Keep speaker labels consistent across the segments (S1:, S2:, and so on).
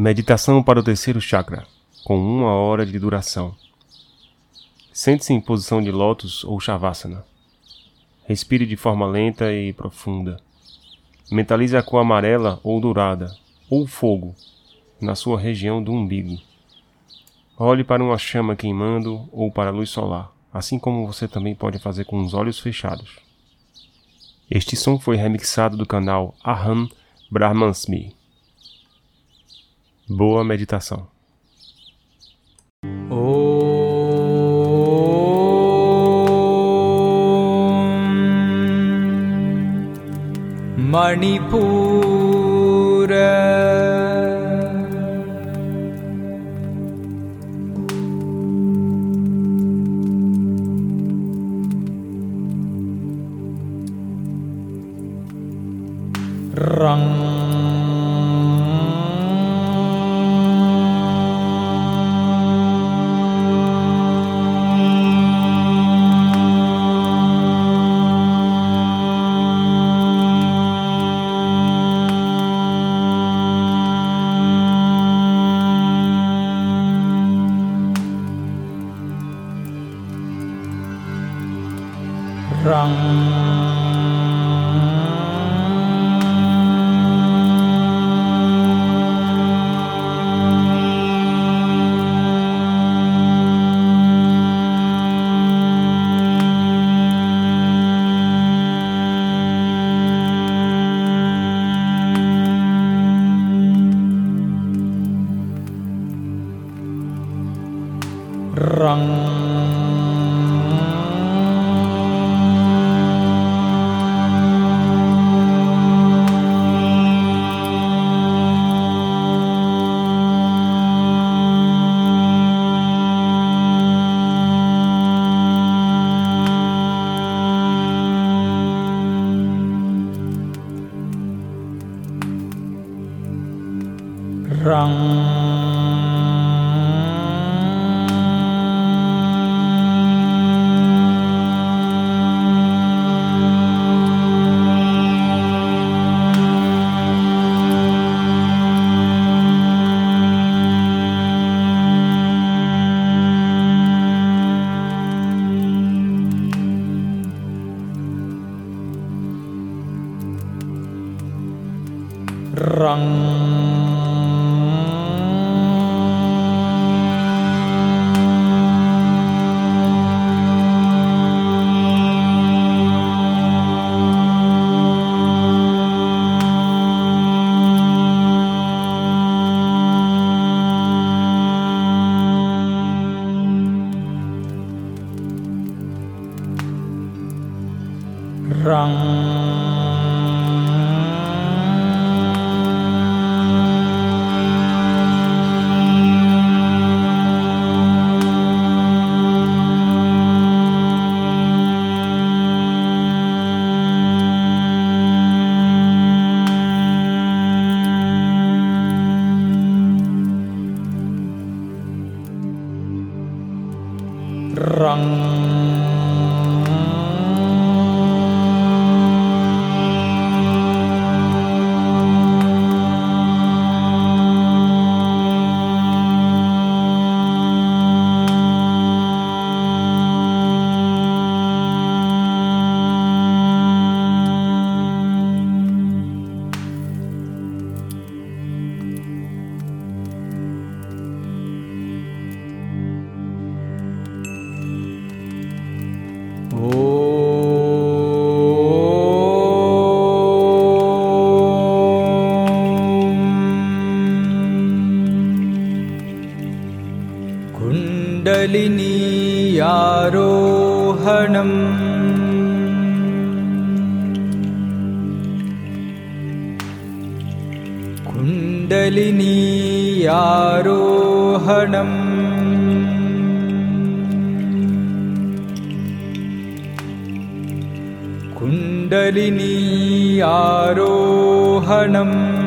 S1: Meditação para o terceiro chakra, com uma hora de duração. Sente-se em posição de lótus ou shavasana. Respire de forma lenta e profunda. Mentalize a cor amarela ou dourada, ou fogo, na sua região do umbigo. Olhe para uma chama queimando ou para a luz solar, assim como você também pode fazer com os olhos fechados. Este som foi remixado do canal Aham Brahmansmi. Boa meditação.
S2: Manipur कुण्डलिनीयारोहणम्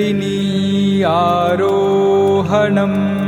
S2: kundalini आरोहणम्।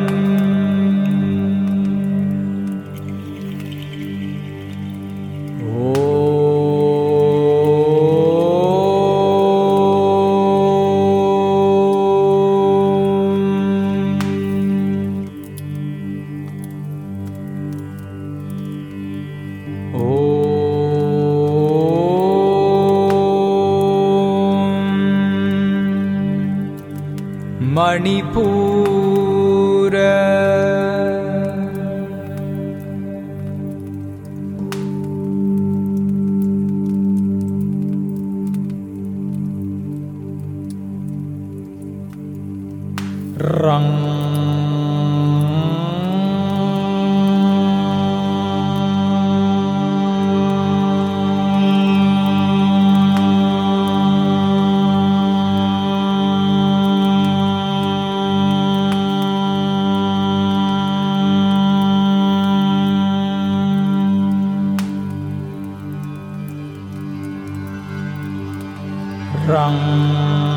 S2: rằng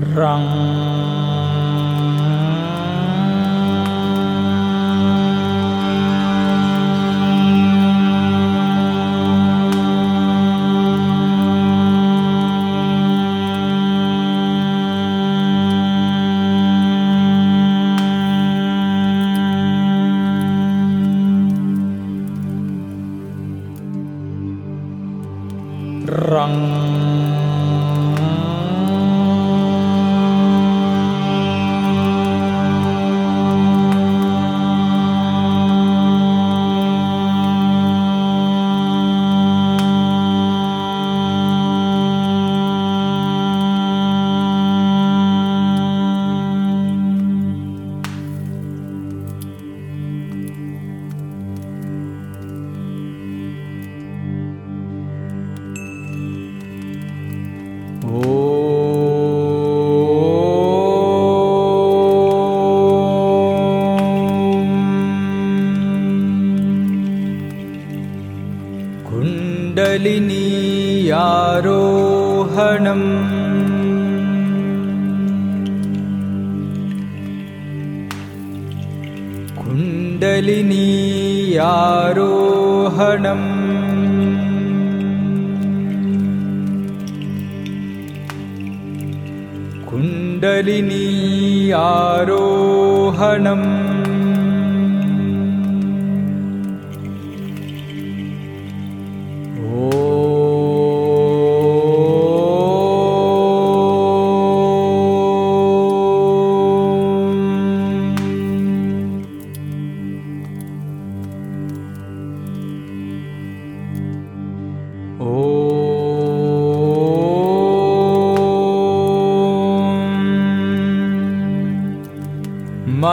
S2: Rang.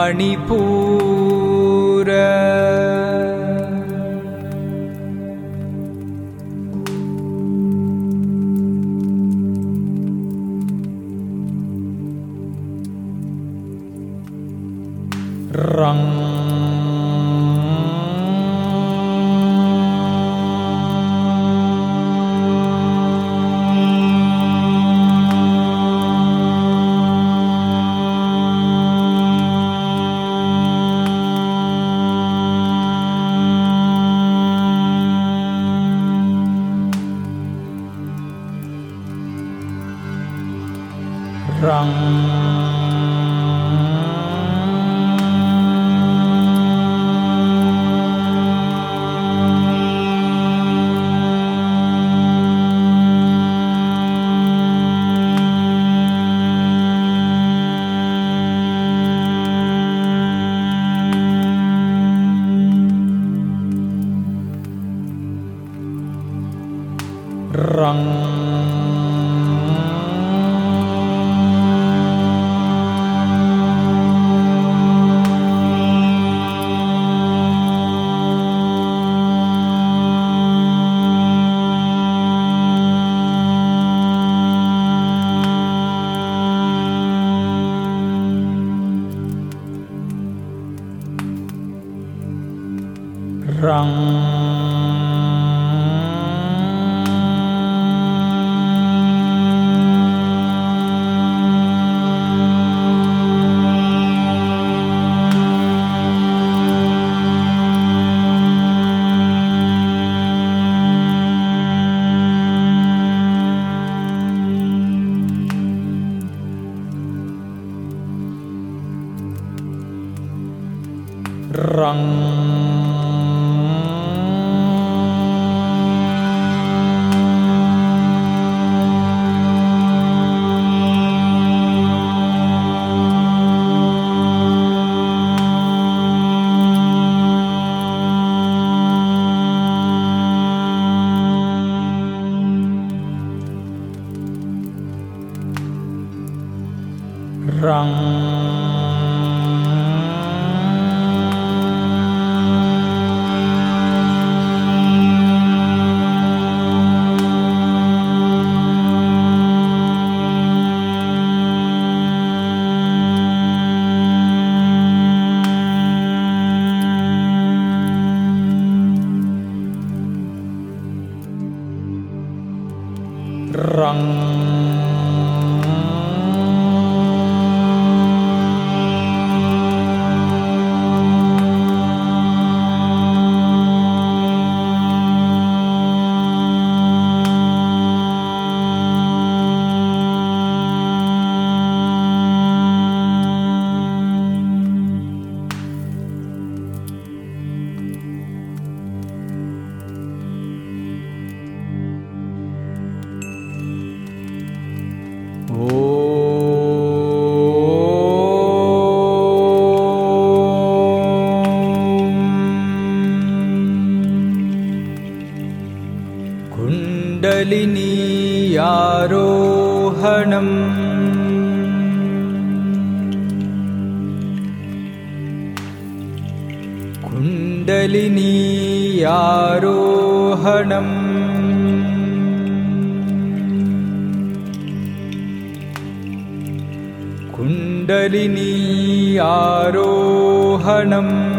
S2: மணிப்பூ कुण्डलिनीयारोहणम् कुण्डलिनीयारोहणम्। कुण्डलिनीयारोहणम्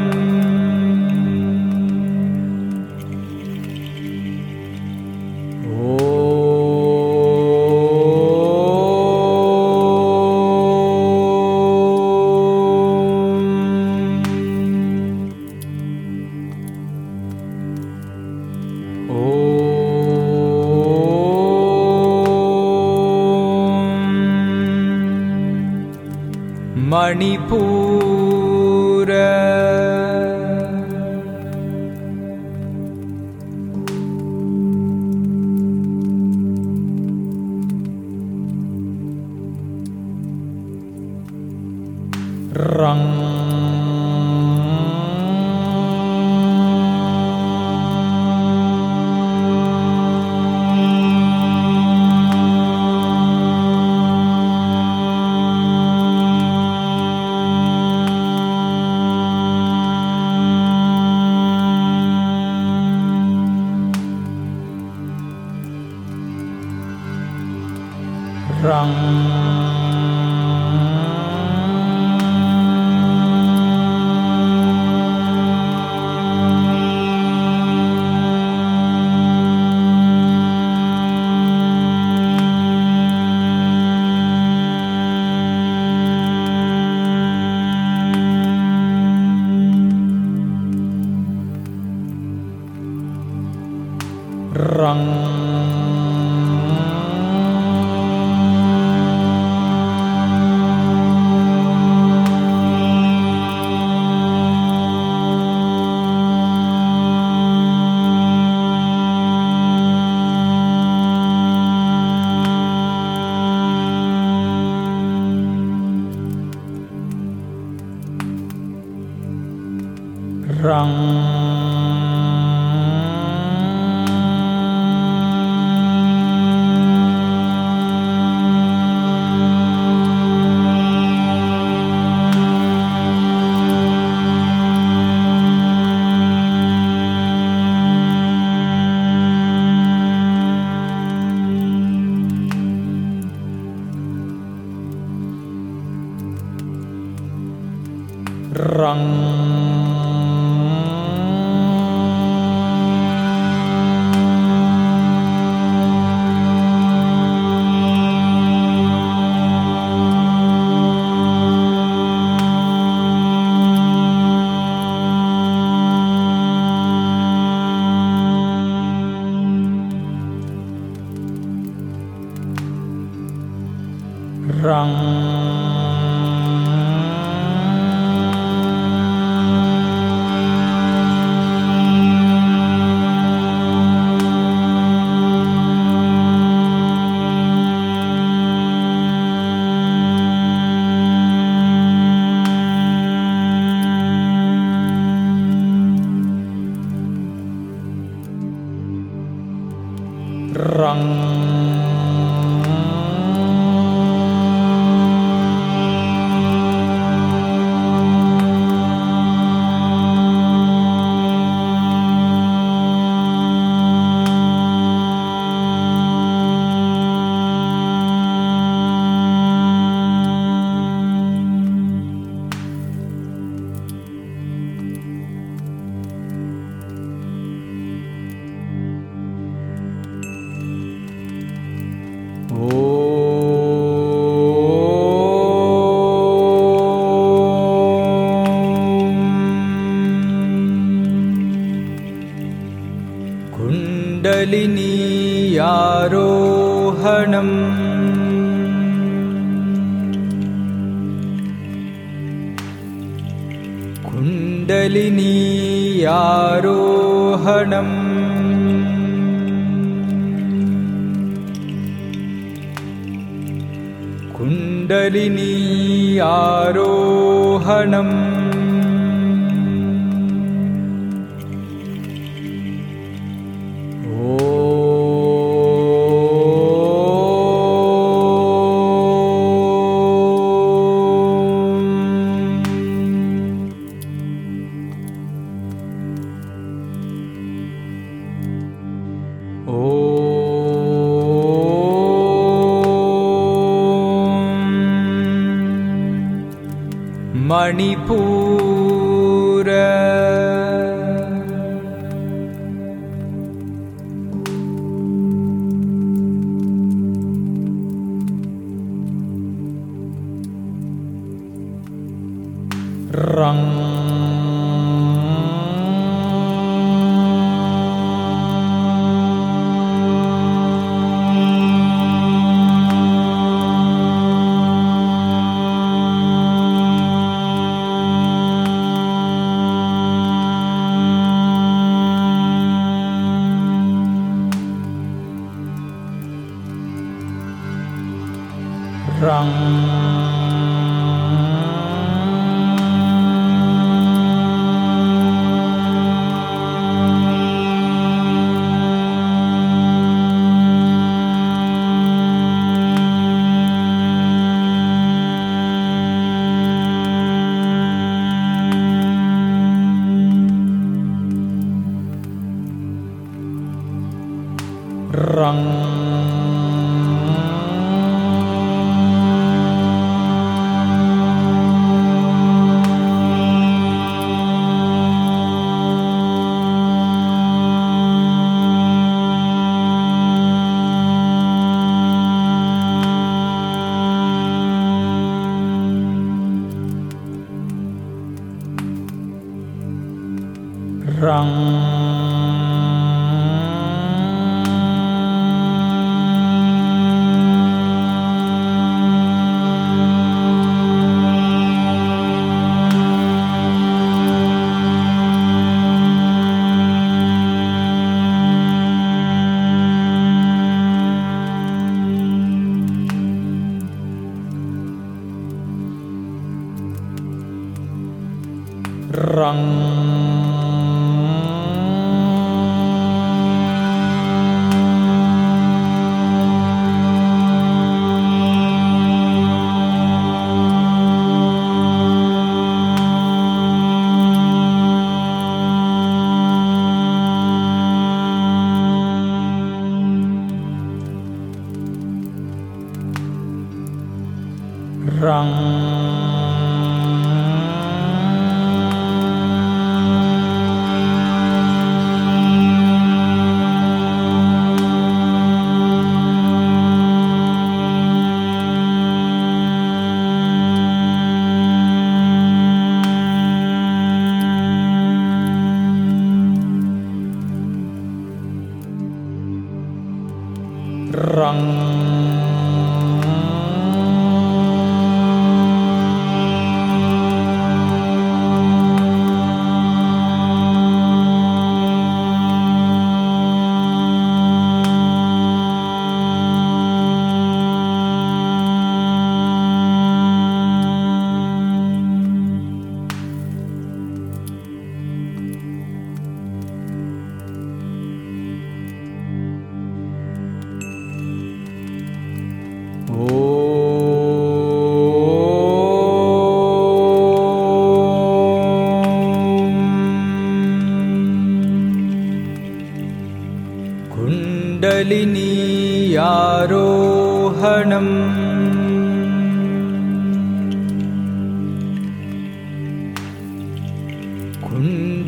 S2: Manipur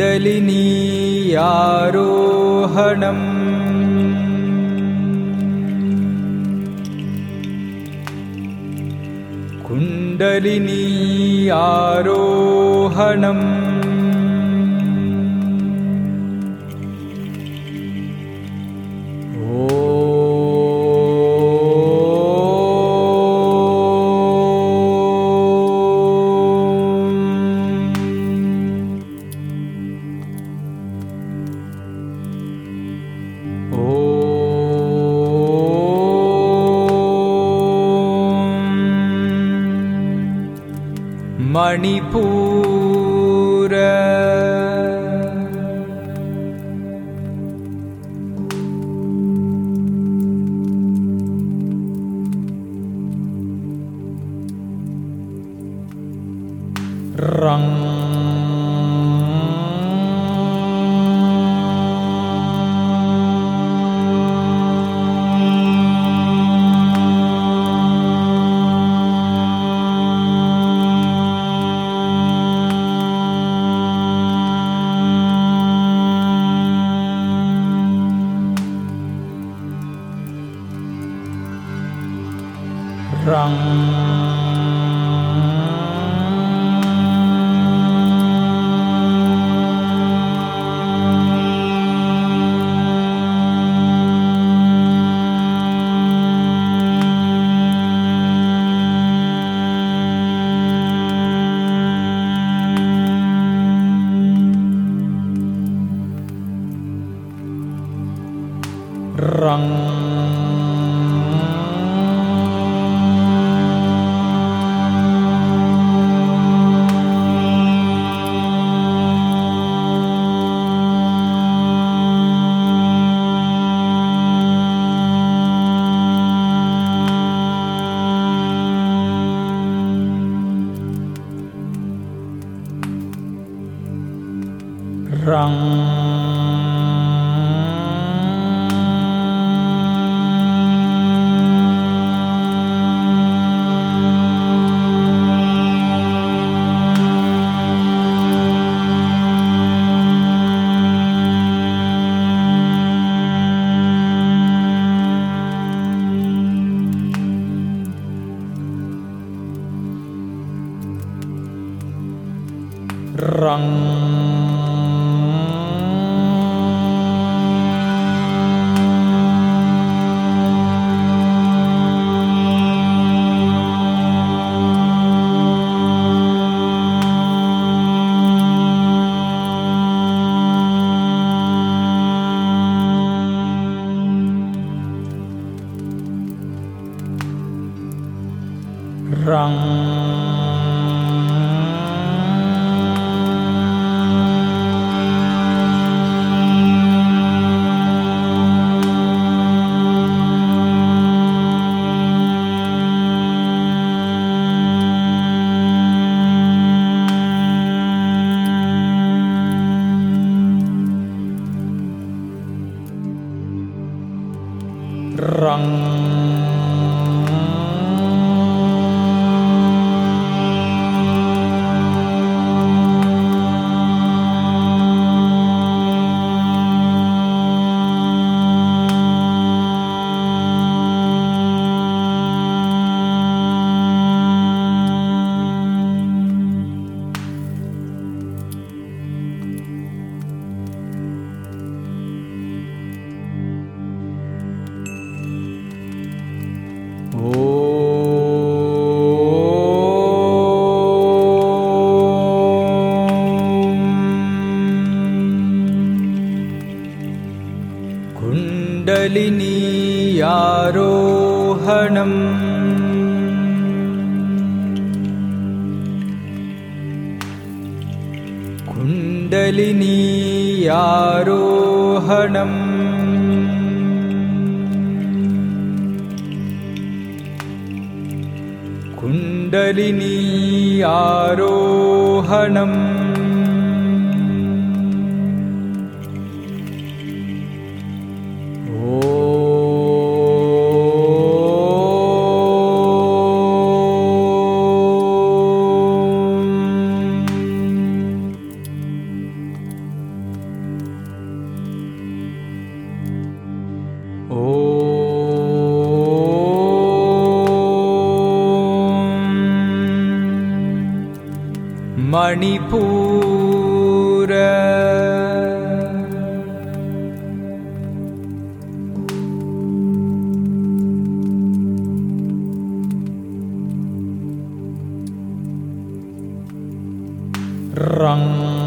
S2: कुण्डलिनीयारोहणम् कुण्डलिनीयारोहणम् kundalini rằng rong Rang.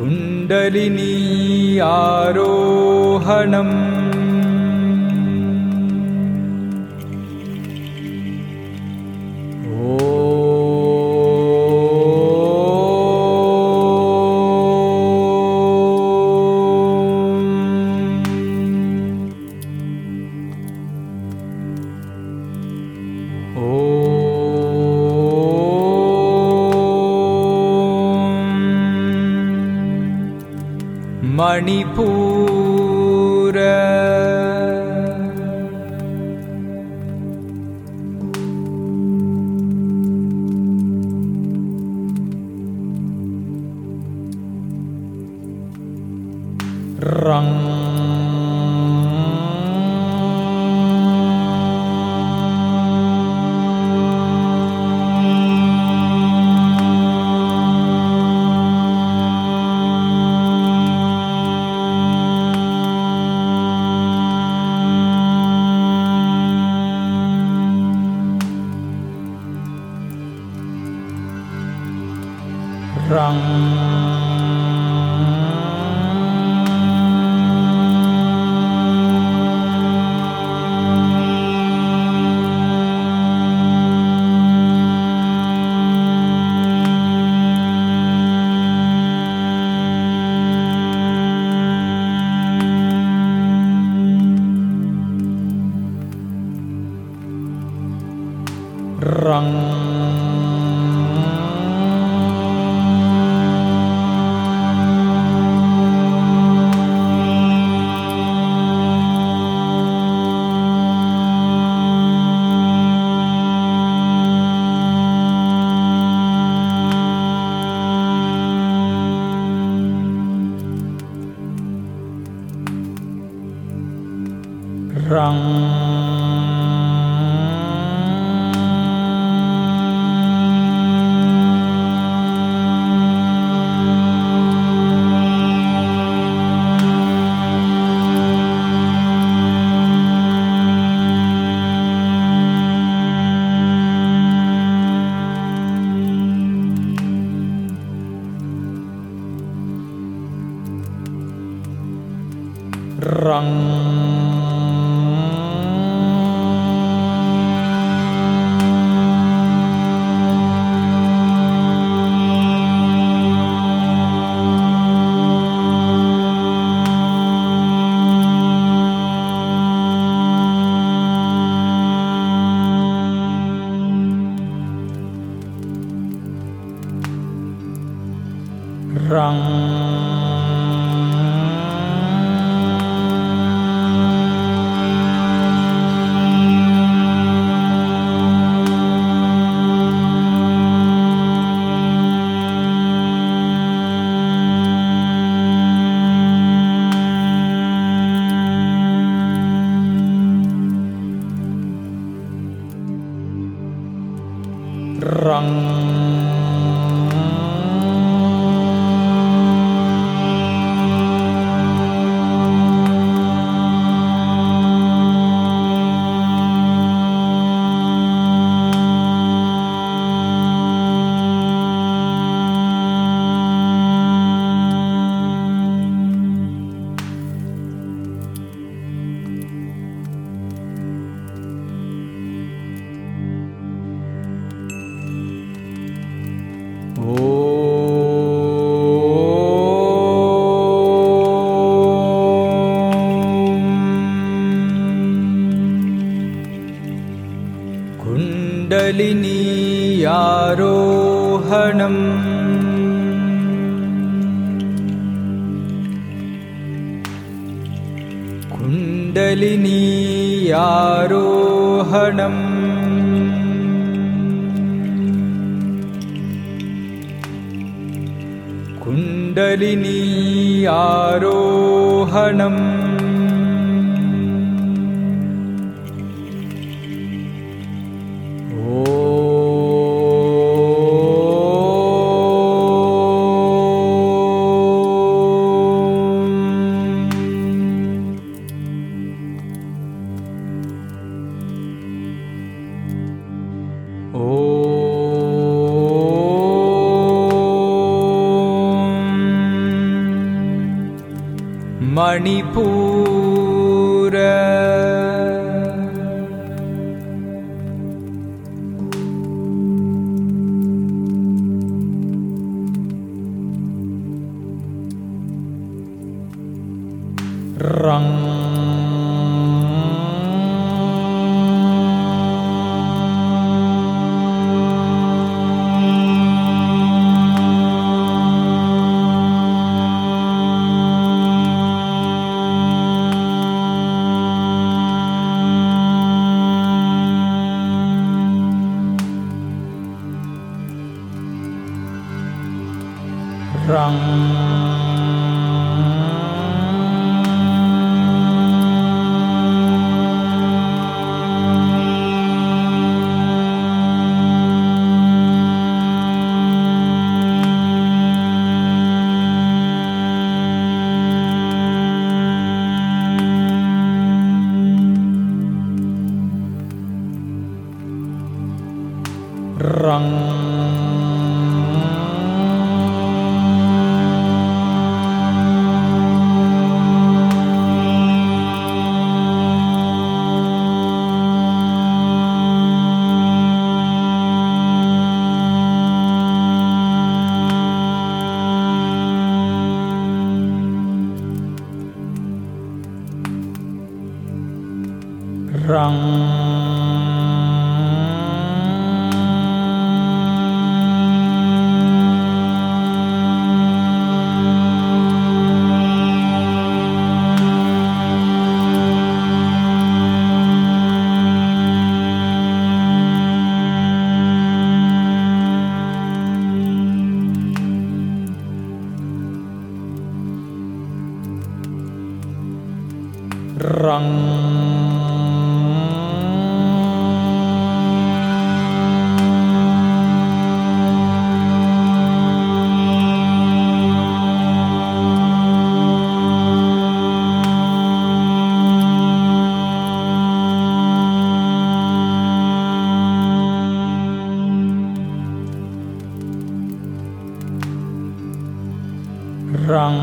S2: कुण्डलिनीयारोहणम् कुण्डलिनीयारोहणम् รัง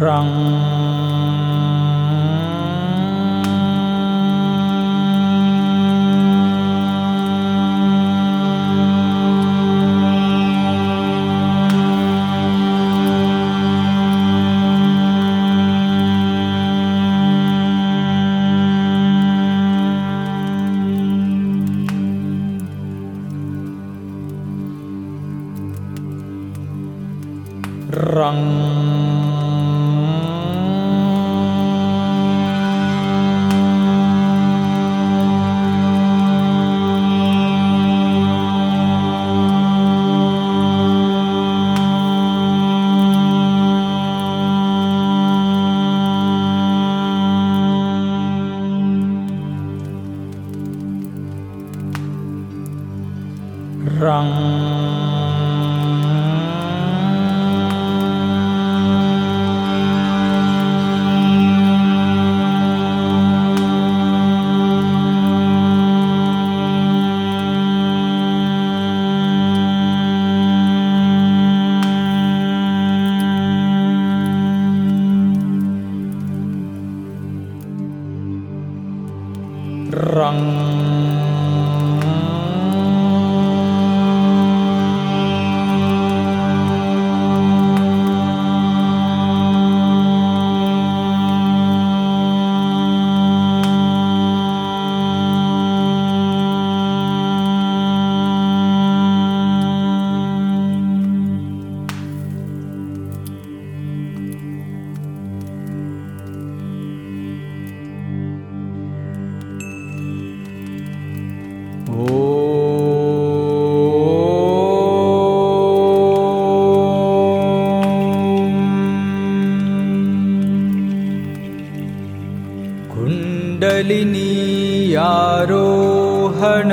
S2: răng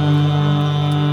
S2: うん。